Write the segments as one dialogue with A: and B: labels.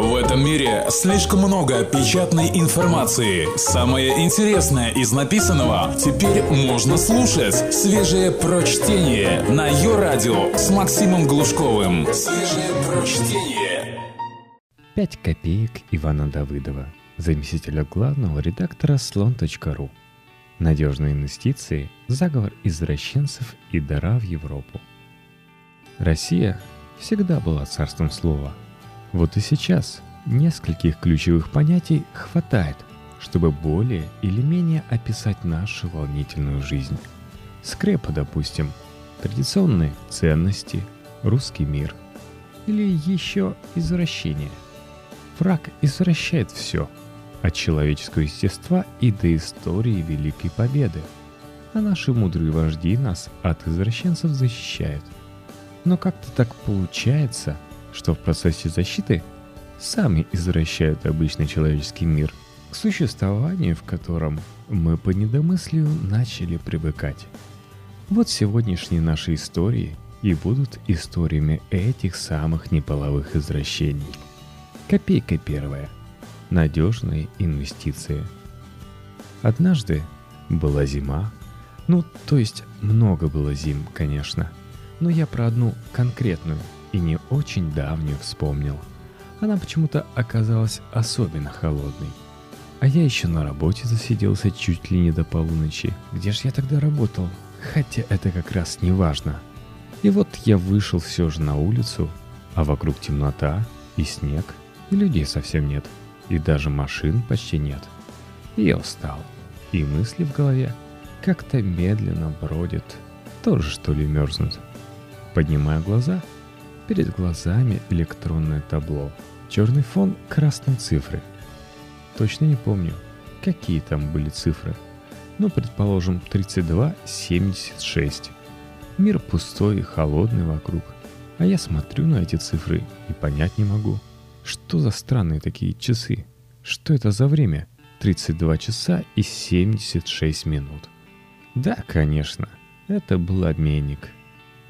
A: В этом мире слишком много печатной информации. Самое интересное из написанного теперь можно слушать. Свежее прочтение на ее радио с Максимом Глушковым. Свежее прочтение.
B: Пять копеек Ивана Давыдова, заместителя главного редактора слон.ру. Надежные инвестиции, заговор извращенцев и дара в Европу. Россия всегда была царством слова – вот и сейчас нескольких ключевых понятий хватает, чтобы более или менее описать нашу волнительную жизнь. Скрепа, допустим, традиционные ценности, русский мир. Или еще извращение. Враг извращает все, от человеческого естества и до истории Великой Победы. А наши мудрые вожди нас от извращенцев защищают. Но как-то так получается – что в процессе защиты сами извращают обычный человеческий мир, к существованию в котором мы по недомыслию начали привыкать. Вот сегодняшние наши истории и будут историями этих самых неполовых извращений. Копейка первая. Надежные инвестиции. Однажды была зима, ну, то есть много было зим, конечно, но я про одну конкретную – и не очень давнюю вспомнил. Она почему-то оказалась особенно холодной. А я еще на работе засиделся чуть ли не до полуночи. Где же я тогда работал? Хотя это как раз не важно. И вот я вышел все же на улицу, а вокруг темнота и снег, и людей совсем нет, и даже машин почти нет. И я устал, и мысли в голове как-то медленно бродят, тоже что ли мерзнут. Поднимаю глаза — Перед глазами электронное табло. Черный фон, красные цифры. Точно не помню, какие там были цифры. Ну, предположим, 32-76. Мир пустой и холодный вокруг. А я смотрю на эти цифры и понять не могу. Что за странные такие часы? Что это за время? 32 часа и 76 минут. Да, конечно, это был обменник.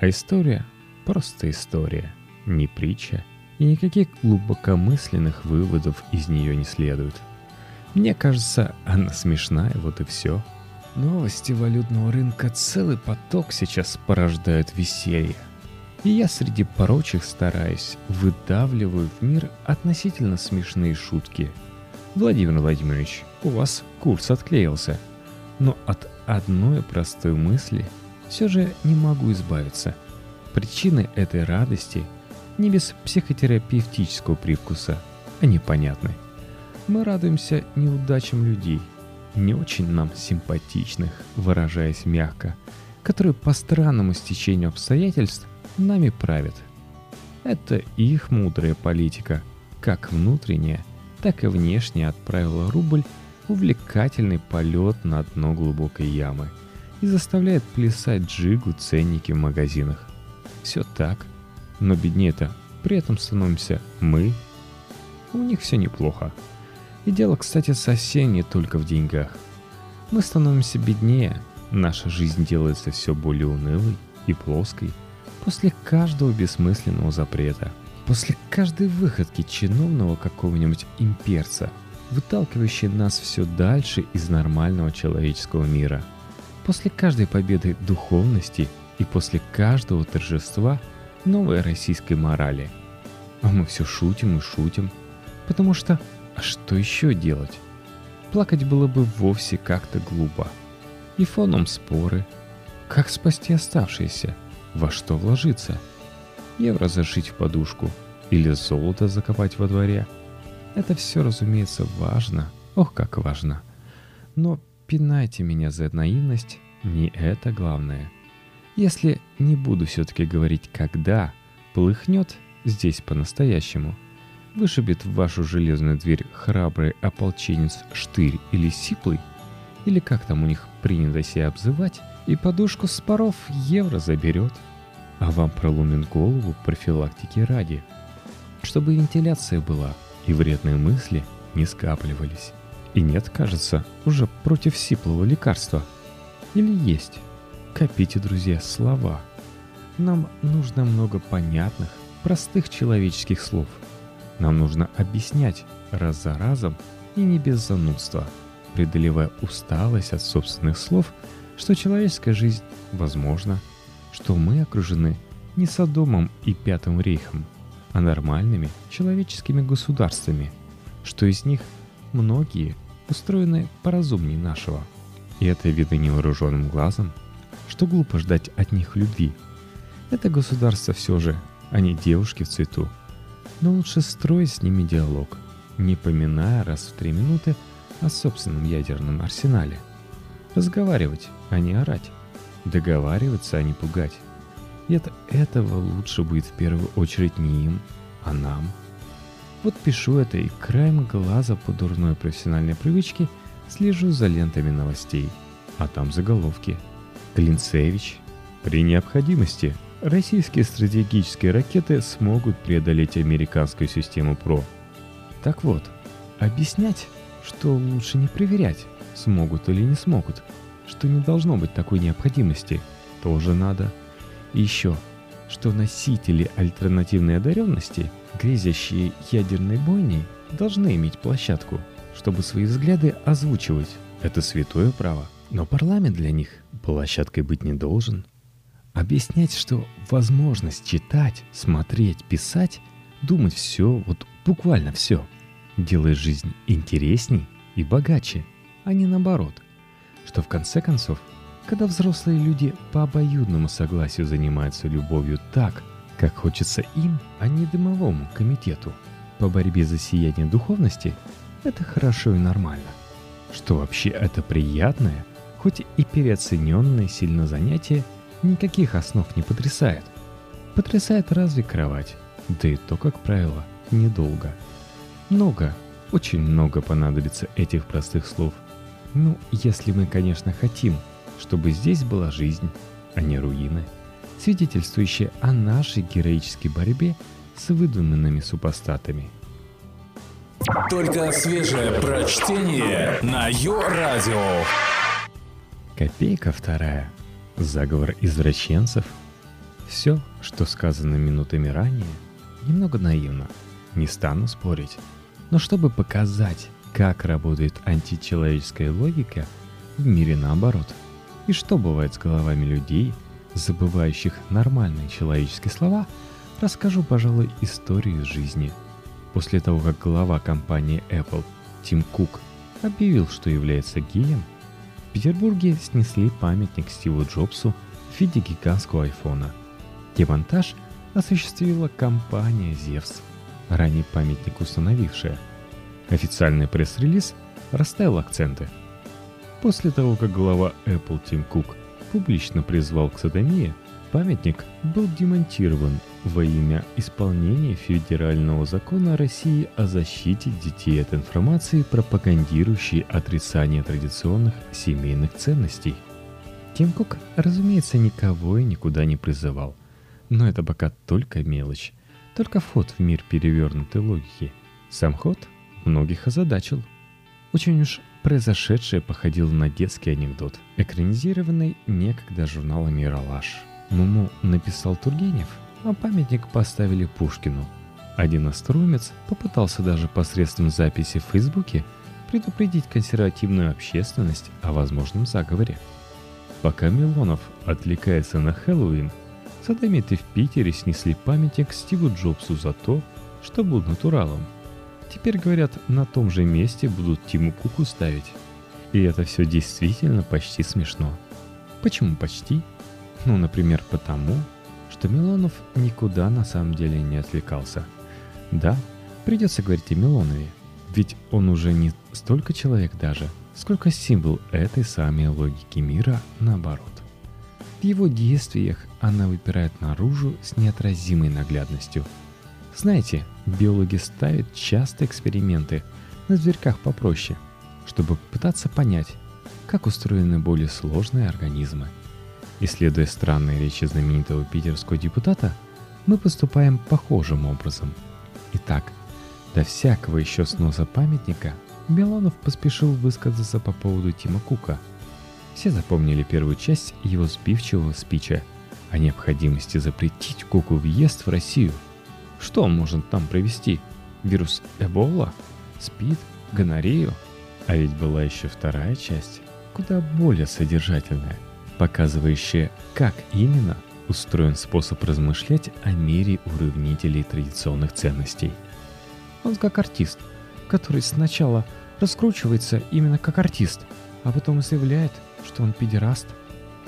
B: А история Просто история, не притча, и никаких глубокомысленных выводов из нее не следует. Мне кажется, она смешная, вот и все. Новости валютного рынка целый поток сейчас порождают веселье. И я среди прочих стараюсь, выдавливаю в мир относительно смешные шутки. Владимир Владимирович, у вас курс отклеился. Но от одной простой мысли все же не могу избавиться – Причины этой радости не без психотерапевтического привкуса, а непонятны. Мы радуемся неудачам людей, не очень нам симпатичных, выражаясь мягко, которые по странному стечению обстоятельств нами правят. Это их мудрая политика, как внутренняя, так и внешне отправила рубль увлекательный полет на дно глубокой ямы и заставляет плясать джигу ценники в магазинах. Все так. Но беднее-то при этом становимся мы. У них все неплохо. И дело, кстати, совсем не только в деньгах. Мы становимся беднее, наша жизнь делается все более унылой и плоской после каждого бессмысленного запрета, после каждой выходки чиновного какого-нибудь имперца, выталкивающей нас все дальше из нормального человеческого мира, после каждой победы духовности – и после каждого торжества новой российской морали. А мы все шутим и шутим, потому что а что еще делать? Плакать было бы вовсе как-то глупо. И фоном споры. Как спасти оставшиеся? Во что вложиться? Евро зашить в подушку или золото закопать во дворе? Это все, разумеется, важно. Ох, как важно. Но пинайте меня за наивность, не это главное – если не буду все-таки говорить «когда», полыхнет здесь по-настоящему. Вышибет в вашу железную дверь храбрый ополченец Штырь или Сиплый, или как там у них принято себя обзывать, и подушку с паров евро заберет. А вам проломит голову профилактики ради, чтобы вентиляция была и вредные мысли не скапливались. И нет, кажется, уже против сиплого лекарства. Или есть? Копите, друзья, слова. Нам нужно много понятных, простых человеческих слов. Нам нужно объяснять раз за разом и не без занудства, преодолевая усталость от собственных слов, что человеческая жизнь возможна, что мы окружены не Содомом и Пятым Рейхом, а нормальными человеческими государствами, что из них многие устроены поразумнее нашего. И это видно невооруженным глазом, что глупо ждать от них любви. Это государство все же, а не девушки в цвету. Но лучше строить с ними диалог, не поминая раз в три минуты о собственном ядерном арсенале. Разговаривать, а не орать. Договариваться, а не пугать. И от этого лучше будет в первую очередь не им, а нам. Вот пишу это и краем глаза по дурной профессиональной привычке слежу за лентами новостей. А там заголовки. Клинцевич. При необходимости российские стратегические ракеты смогут преодолеть американскую систему ПРО. Так вот, объяснять, что лучше не проверять, смогут или не смогут, что не должно быть такой необходимости, тоже надо – и еще, что носители альтернативной одаренности, грезящие ядерной бойней, должны иметь площадку, чтобы свои взгляды озвучивать. Это святое право. Но парламент для них площадкой быть не должен. Объяснять, что возможность читать, смотреть, писать, думать все, вот буквально все, делает жизнь интересней и богаче, а не наоборот. Что в конце концов когда взрослые люди по обоюдному согласию занимаются любовью так, как хочется им, а не дымовому комитету. По борьбе за сияние духовности это хорошо и нормально. Что вообще это приятное, хоть и переоцененное сильно занятие, никаких основ не потрясает. Потрясает разве кровать, да и то, как правило, недолго. Много, очень много понадобится этих простых слов. Ну, если мы, конечно, хотим – чтобы здесь была жизнь, а не руины, свидетельствующие о нашей героической борьбе с выдуманными супостатами.
A: Только свежее прочтение на Йо-Радио.
B: Копейка вторая. Заговор извращенцев. Все, что сказано минутами ранее, немного наивно. Не стану спорить. Но чтобы показать, как работает античеловеческая логика, в мире наоборот – и что бывает с головами людей, забывающих нормальные человеческие слова, расскажу, пожалуй, историю жизни. После того, как глава компании Apple Тим Кук объявил, что является геем, Петербурге снесли памятник Стиву Джобсу в виде гигантского айфона. Демонтаж осуществила компания Zevs, ранее памятник установившая. Официальный пресс-релиз расставил акценты – После того, как глава Apple Тим Кук публично призвал к садомии, памятник был демонтирован во имя исполнения федерального закона России о защите детей от информации, пропагандирующей отрицание традиционных семейных ценностей. Тим Кук, разумеется, никого и никуда не призывал. Но это пока только мелочь, только вход в мир перевернутой логики. Сам ход многих озадачил. Очень уж Произошедшее походило на детский анекдот, экранизированный некогда журналом «Яралаш». Муму написал Тургенев, а памятник поставили Пушкину. Один остроумец попытался даже посредством записи в Фейсбуке предупредить консервативную общественность о возможном заговоре. Пока Милонов отвлекается на Хэллоуин, садомиты в Питере снесли памятник Стиву Джобсу за то, что был натуралом – Теперь, говорят, на том же месте будут Тиму Куку ставить. И это все действительно почти смешно. Почему почти? Ну, например, потому, что Милонов никуда на самом деле не отвлекался. Да, придется говорить о Милонове, ведь он уже не столько человек даже, сколько символ этой самой логики мира наоборот. В его действиях она выпирает наружу с неотразимой наглядностью – знаете, биологи ставят часто эксперименты на зверьках попроще, чтобы пытаться понять, как устроены более сложные организмы. Исследуя странные речи знаменитого питерского депутата, мы поступаем похожим образом. Итак, до всякого еще сноса памятника Белонов поспешил высказаться по поводу Тима Кука. Все запомнили первую часть его сбивчивого спича о необходимости запретить Куку въезд в Россию – что он может там провести? Вирус Эбола? СПИД? Гонорею? А ведь была еще вторая часть, куда более содержательная, показывающая, как именно устроен способ размышлять о мире уравнителей традиционных ценностей. Он как артист, который сначала раскручивается именно как артист, а потом заявляет, что он педераст.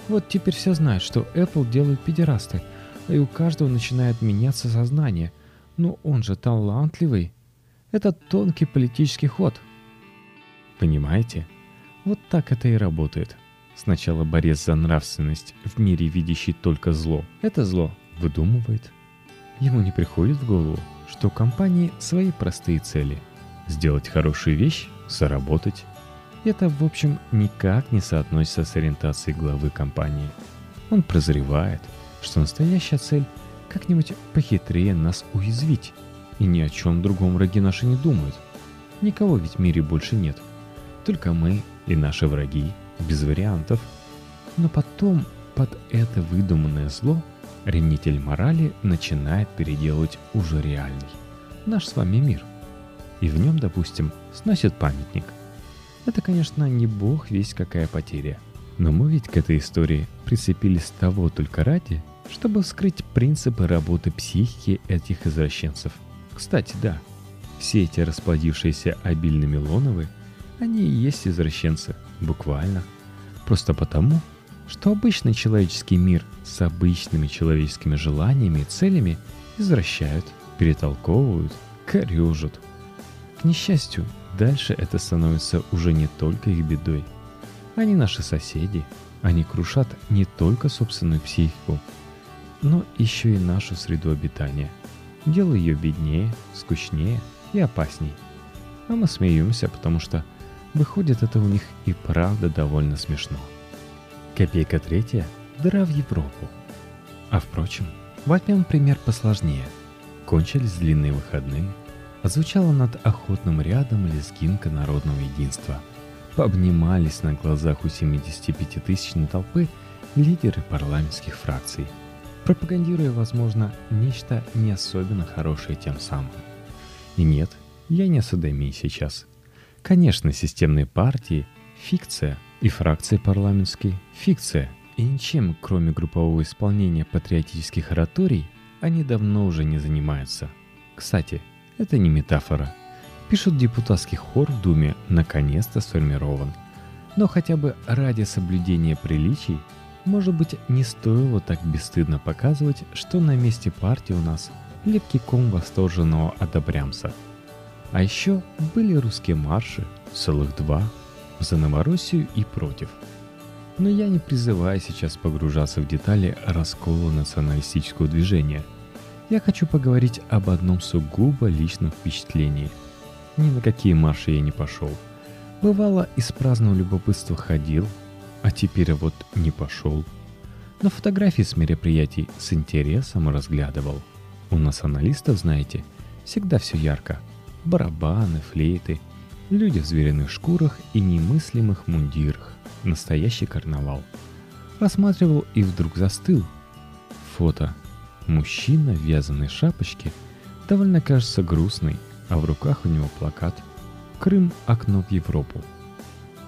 B: Вот теперь все знают, что Apple делают педерасты, и у каждого начинает меняться сознание. Но он же талантливый. Это тонкий политический ход. Понимаете? Вот так это и работает. Сначала борец за нравственность в мире, видящий только зло. Это зло выдумывает. Ему не приходит в голову, что у компании свои простые цели. Сделать хорошую вещь, заработать. Это, в общем, никак не соотносится с ориентацией главы компании. Он прозревает, что настоящая цель как-нибудь похитрее нас уязвить. И ни о чем другом враги наши не думают. Никого ведь в мире больше нет. Только мы и наши враги, без вариантов. Но потом под это выдуманное зло ревнитель морали начинает переделывать уже реальный. Наш с вами мир. И в нем, допустим, сносит памятник. Это, конечно, не бог весь какая потеря. Но мы ведь к этой истории прицепились того только ради, чтобы вскрыть принципы работы психики этих извращенцев. Кстати, да, все эти расплодившиеся обильными лоновы, они и есть извращенцы, буквально. Просто потому, что обычный человеческий мир с обычными человеческими желаниями и целями извращают, перетолковывают, корежат. К несчастью, дальше это становится уже не только их бедой. Они наши соседи, они крушат не только собственную психику, но еще и нашу среду обитания. Делая ее беднее, скучнее и опасней. А мы смеемся, потому что выходит это у них и правда довольно смешно. Копейка третья – дыра в Европу. А впрочем, возьмем пример посложнее. Кончились длинные выходные, отзвучала над охотным рядом лезгинка народного единства. Пообнимались на глазах у 75-тысячной толпы лидеры парламентских фракций – пропагандируя, возможно, нечто не особенно хорошее тем самым. И нет, я не о садомии сейчас. Конечно, системные партии – фикция, и фракции парламентские – фикция. И ничем, кроме группового исполнения патриотических ораторий, они давно уже не занимаются. Кстати, это не метафора. Пишут депутатский хор в Думе наконец-то сформирован. Но хотя бы ради соблюдения приличий может быть, не стоило так бесстыдно показывать, что на месте партии у нас лепкий ком восторженного одобрямса. А еще были русские марши, целых два, за Новороссию и против. Но я не призываю сейчас погружаться в детали раскола националистического движения. Я хочу поговорить об одном сугубо личном впечатлении. Ни на какие марши я не пошел. Бывало, из праздного любопытства ходил, а теперь вот не пошел. Но фотографии с мероприятий с интересом разглядывал. У националистов, знаете, всегда все ярко. Барабаны, флейты, люди в звериных шкурах и немыслимых мундирах. Настоящий карнавал. Рассматривал и вдруг застыл. Фото. Мужчина в вязаной шапочке довольно кажется грустный, а в руках у него плакат «Крым – окно в Европу».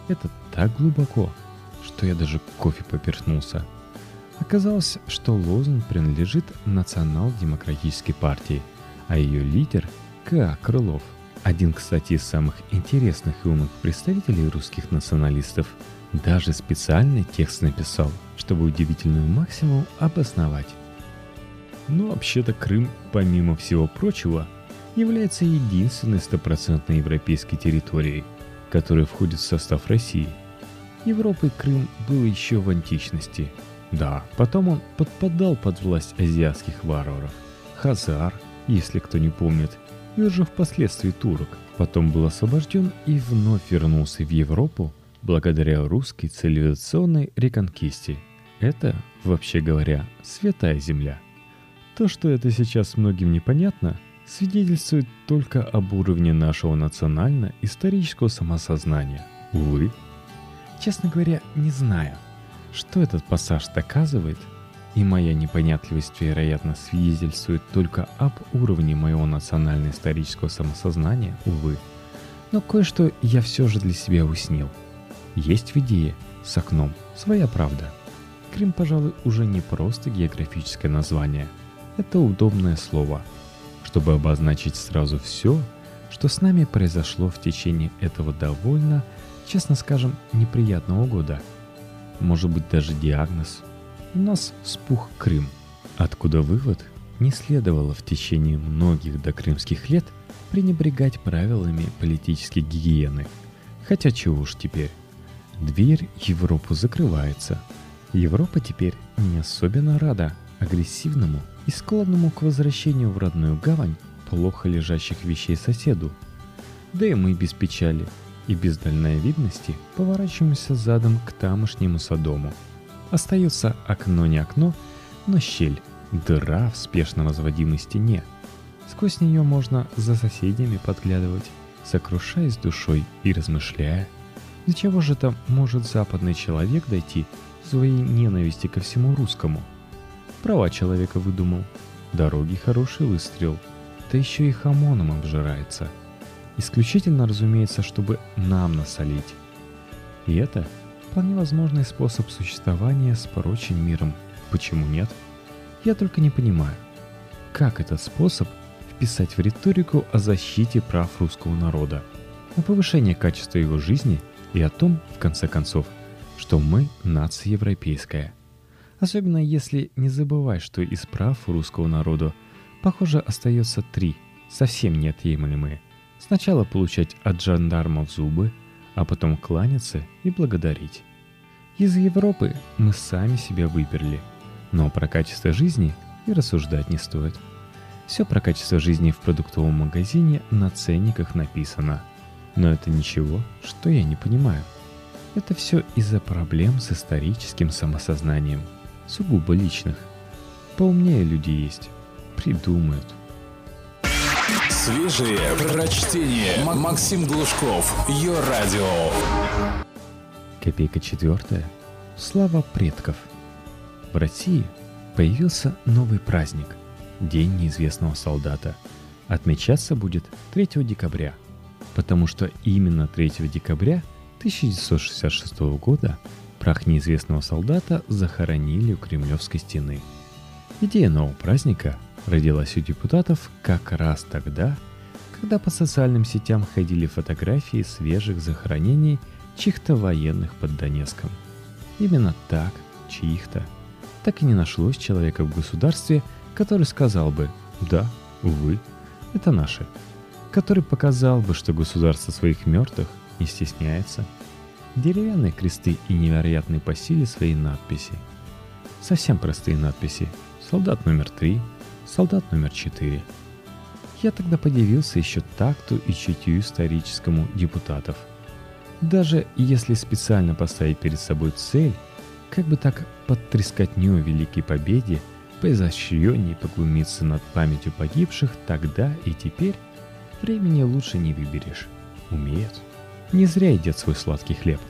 B: Это так глубоко – что я даже кофе поперхнулся. Оказалось, что лозунг принадлежит Национал-демократической партии, а ее лидер – Крылов. Один, кстати, из самых интересных и умных представителей русских националистов даже специальный текст написал, чтобы удивительную максимум обосновать. Но вообще-то Крым, помимо всего прочего, является единственной стопроцентной европейской территорией, которая входит в состав России – Европой Крым был еще в античности. Да, потом он подпадал под власть азиатских варваров. Хазар, если кто не помнит, уже впоследствии турок. Потом был освобожден и вновь вернулся в Европу благодаря русской цивилизационной реконкисте. Это, вообще говоря, святая земля. То, что это сейчас многим непонятно, свидетельствует только об уровне нашего национально-исторического самосознания. Увы, Честно говоря, не знаю, что этот пассаж доказывает, и моя непонятливость, вероятно, свидетельствует только об уровне моего национально-исторического самосознания, увы. Но кое-что я все же для себя уснил. Есть в идее с окном своя правда. Крым, пожалуй, уже не просто географическое название. Это удобное слово, чтобы обозначить сразу все, что с нами произошло в течение этого довольно, честно скажем, неприятного года. Может быть даже диагноз. У нас спух Крым. Откуда вывод? Не следовало в течение многих докрымских лет пренебрегать правилами политической гигиены. Хотя чего уж теперь. Дверь Европу закрывается. Европа теперь не особенно рада агрессивному и склонному к возвращению в родную гавань плохо лежащих вещей соседу. Да и мы без печали и без дальновидности поворачиваемся задом к тамошнему Содому. Остается окно не окно, но щель, дыра в спешно возводимой стене. Сквозь нее можно за соседями подглядывать, сокрушаясь душой и размышляя, до чего же там может западный человек дойти в своей ненависти ко всему русскому. Права человека выдумал, дороги хороший выстрел – да еще и хамоном обжирается. Исключительно, разумеется, чтобы нам насолить. И это вполне возможный способ существования с прочим миром. Почему нет? Я только не понимаю, как этот способ вписать в риторику о защите прав русского народа, о повышении качества его жизни и о том, в конце концов, что мы нация европейская. Особенно если не забывать, что из прав русского народа Похоже, остается три, совсем неотъемлемые. Сначала получать от жандармов зубы, а потом кланяться и благодарить. Из Европы мы сами себя выперли, но про качество жизни и рассуждать не стоит. Все про качество жизни в продуктовом магазине на ценниках написано. Но это ничего, что я не понимаю. Это все из-за проблем с историческим самосознанием, сугубо личных. Поумнее люди есть, придумают.
A: Свежие прочтение. Максим Глушков. Ее радио.
B: Копейка четвертая. Слава предков. В России появился новый праздник – День неизвестного солдата. Отмечаться будет 3 декабря, потому что именно 3 декабря 1966 года прах неизвестного солдата захоронили у Кремлевской стены. Идея нового праздника родилась у депутатов как раз тогда, когда по социальным сетям ходили фотографии свежих захоронений чьих-то военных под Донецком. Именно так, чьих-то. Так и не нашлось человека в государстве, который сказал бы «Да, увы, это наши», который показал бы, что государство своих мертвых не стесняется. Деревянные кресты и невероятные по силе свои надписи. Совсем простые надписи. Солдат номер три, солдат номер четыре. Я тогда подивился еще такту и чутью историческому депутатов. Даже если специально поставить перед собой цель, как бы так под трескотню Великой Победе поизощреннее поглумиться над памятью погибших тогда и теперь, времени лучше не выберешь. Умеют. Не зря едят свой сладкий хлеб.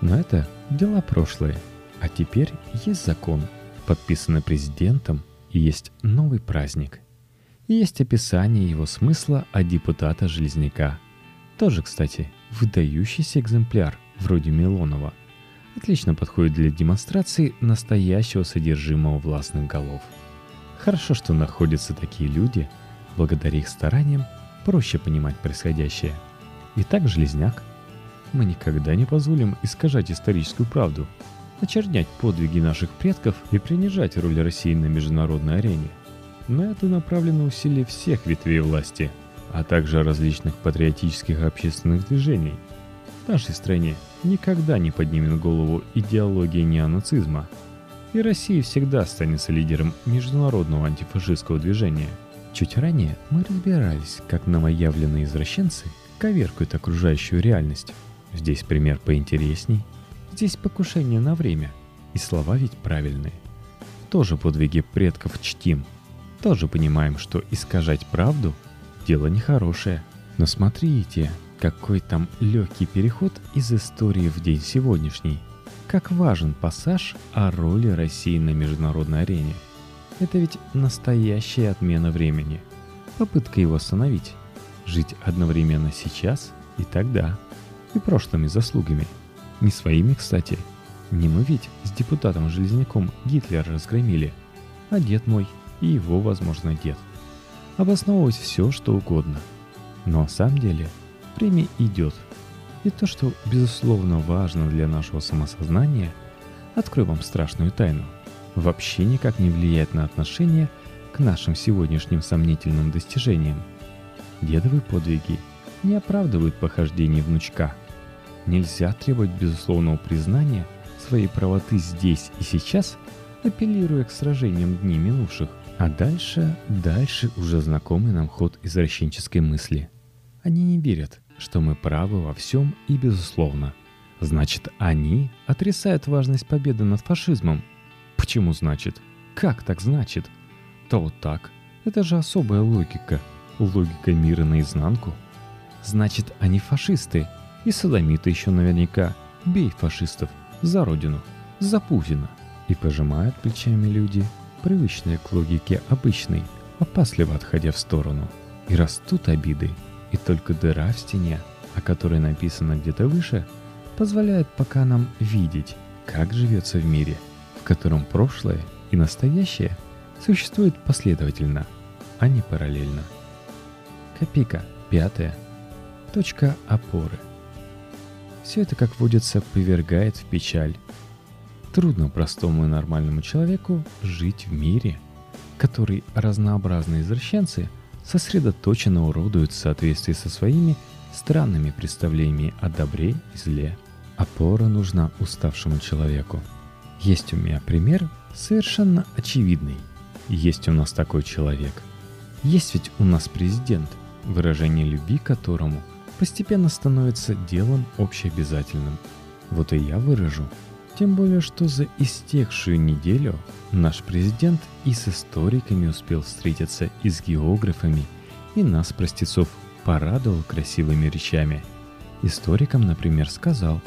B: Но это дела прошлые. А теперь есть закон, подписанный президентом есть новый праздник. Есть описание его смысла от депутата Железняка. Тоже, кстати, выдающийся экземпляр, вроде Милонова. Отлично подходит для демонстрации настоящего содержимого властных голов. Хорошо, что находятся такие люди, благодаря их стараниям проще понимать происходящее. Итак, Железняк. Мы никогда не позволим искажать историческую правду – очернять подвиги наших предков и принижать роль России на международной арене. На это направлено усилие всех ветвей власти, а также различных патриотических общественных движений. В нашей стране никогда не поднимет голову идеология неонацизма, и Россия всегда останется лидером международного антифашистского движения. Чуть ранее мы разбирались, как новоявленные извращенцы коверкают окружающую реальность. Здесь пример поинтересней – Здесь покушение на время, и слова ведь правильные. Тоже подвиги предков чтим. Тоже понимаем, что искажать правду – дело нехорошее. Но смотрите, какой там легкий переход из истории в день сегодняшний. как важен пассаж о роли России на международной арене. Это ведь настоящая отмена времени. Попытка его остановить. Жить одновременно сейчас и тогда. И прошлыми заслугами. Не своими, кстати. Не мы ведь с депутатом Железняком Гитлер разгромили, а дед мой и его, возможно, дед. Обосновывать все, что угодно. Но на самом деле время идет – и то, что безусловно важно для нашего самосознания, открою вам страшную тайну, вообще никак не влияет на отношение к нашим сегодняшним сомнительным достижениям. Дедовые подвиги не оправдывают похождений внучка. Нельзя требовать безусловного признания своей правоты здесь и сейчас, апеллируя к сражениям дней минувших. А дальше, дальше уже знакомый нам ход извращенческой мысли. Они не верят, что мы правы во всем и безусловно. Значит, они отрицают важность победы над фашизмом. Почему значит? Как так значит? То вот так. Это же особая логика. Логика мира наизнанку. Значит, они фашисты. И садомиты еще наверняка. Бей фашистов. За родину. За Путина. И пожимают плечами люди, привычные к логике обычной, опасливо отходя в сторону. И растут обиды, и только дыра в стене, о которой написано где-то выше, позволяет пока нам видеть, как живется в мире, в котором прошлое и настоящее существуют последовательно, а не параллельно. Копейка пятая. Точка опоры. Все это, как водится, повергает в печаль. Трудно простому и нормальному человеку жить в мире, который разнообразные извращенцы – сосредоточенно уродуют в соответствии со своими странными представлениями о добре и зле. Опора нужна уставшему человеку. Есть у меня пример совершенно очевидный. Есть у нас такой человек. Есть ведь у нас президент, выражение любви которому постепенно становится делом общеобязательным. Вот и я выражу тем более, что за истекшую неделю наш президент и с историками успел встретиться, и с географами, и нас, простецов, порадовал красивыми речами. Историкам, например, сказал,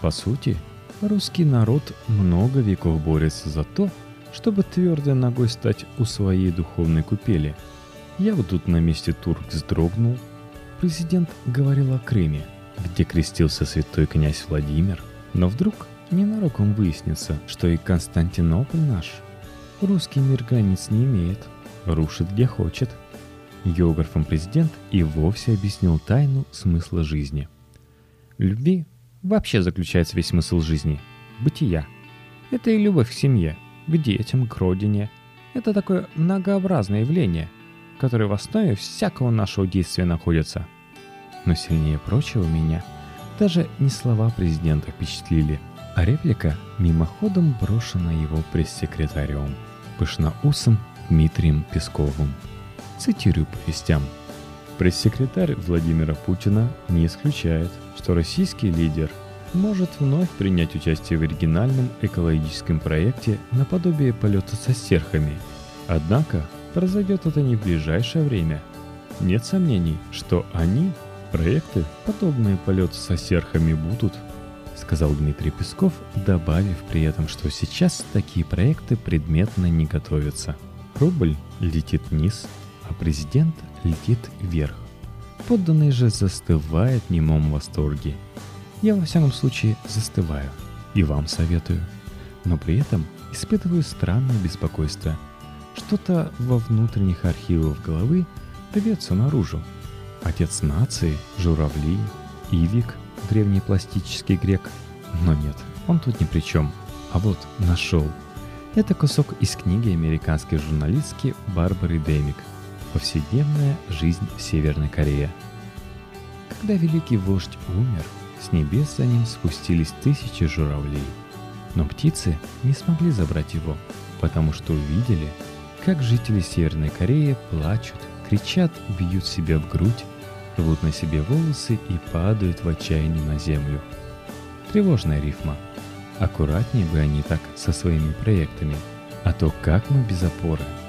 B: по сути, русский народ много веков борется за то, чтобы твердой ногой стать у своей духовной купели. Я вот тут на месте турк вздрогнул. Президент говорил о Крыме, где крестился святой князь Владимир, но вдруг Ненароком выяснится, что и Константинополь наш. Русский мир границ не имеет, рушит где хочет. Географом президент и вовсе объяснил тайну смысла жизни. любви вообще заключается весь смысл жизни – бытия. Это и любовь к семье, к детям, к родине. Это такое многообразное явление, которое в основе всякого нашего действия находится. Но сильнее прочего меня даже не слова президента впечатлили – а реплика мимоходом брошена его пресс-секретарем, пышноусом Дмитрием Песковым. Цитирую по вестям. Пресс-секретарь Владимира Путина не исключает, что российский лидер может вновь принять участие в оригинальном экологическом проекте наподобие полета со стерхами. Однако произойдет это не в ближайшее время. Нет сомнений, что они, проекты, подобные полету со серхами будут сказал Дмитрий Песков, добавив при этом, что сейчас такие проекты предметно не готовятся. Рубль летит вниз, а президент летит вверх. Подданные же застывают в немом восторге. Я во всяком случае застываю и вам советую. Но при этом испытываю странное беспокойство. Что-то во внутренних архивах головы рвется наружу. Отец нации, журавли, Ивик – древний пластический грек. Но нет, он тут ни при чем. А вот нашел. Это кусок из книги американской журналистки Барбары Демик «Повседневная жизнь в Северной Корее». Когда великий вождь умер, с небес за ним спустились тысячи журавлей. Но птицы не смогли забрать его, потому что увидели, как жители Северной Кореи плачут, кричат, бьют себя в грудь рвут на себе волосы и падают в отчаянии на землю. Тревожная рифма. Аккуратнее бы они так со своими проектами. А то как мы без опоры –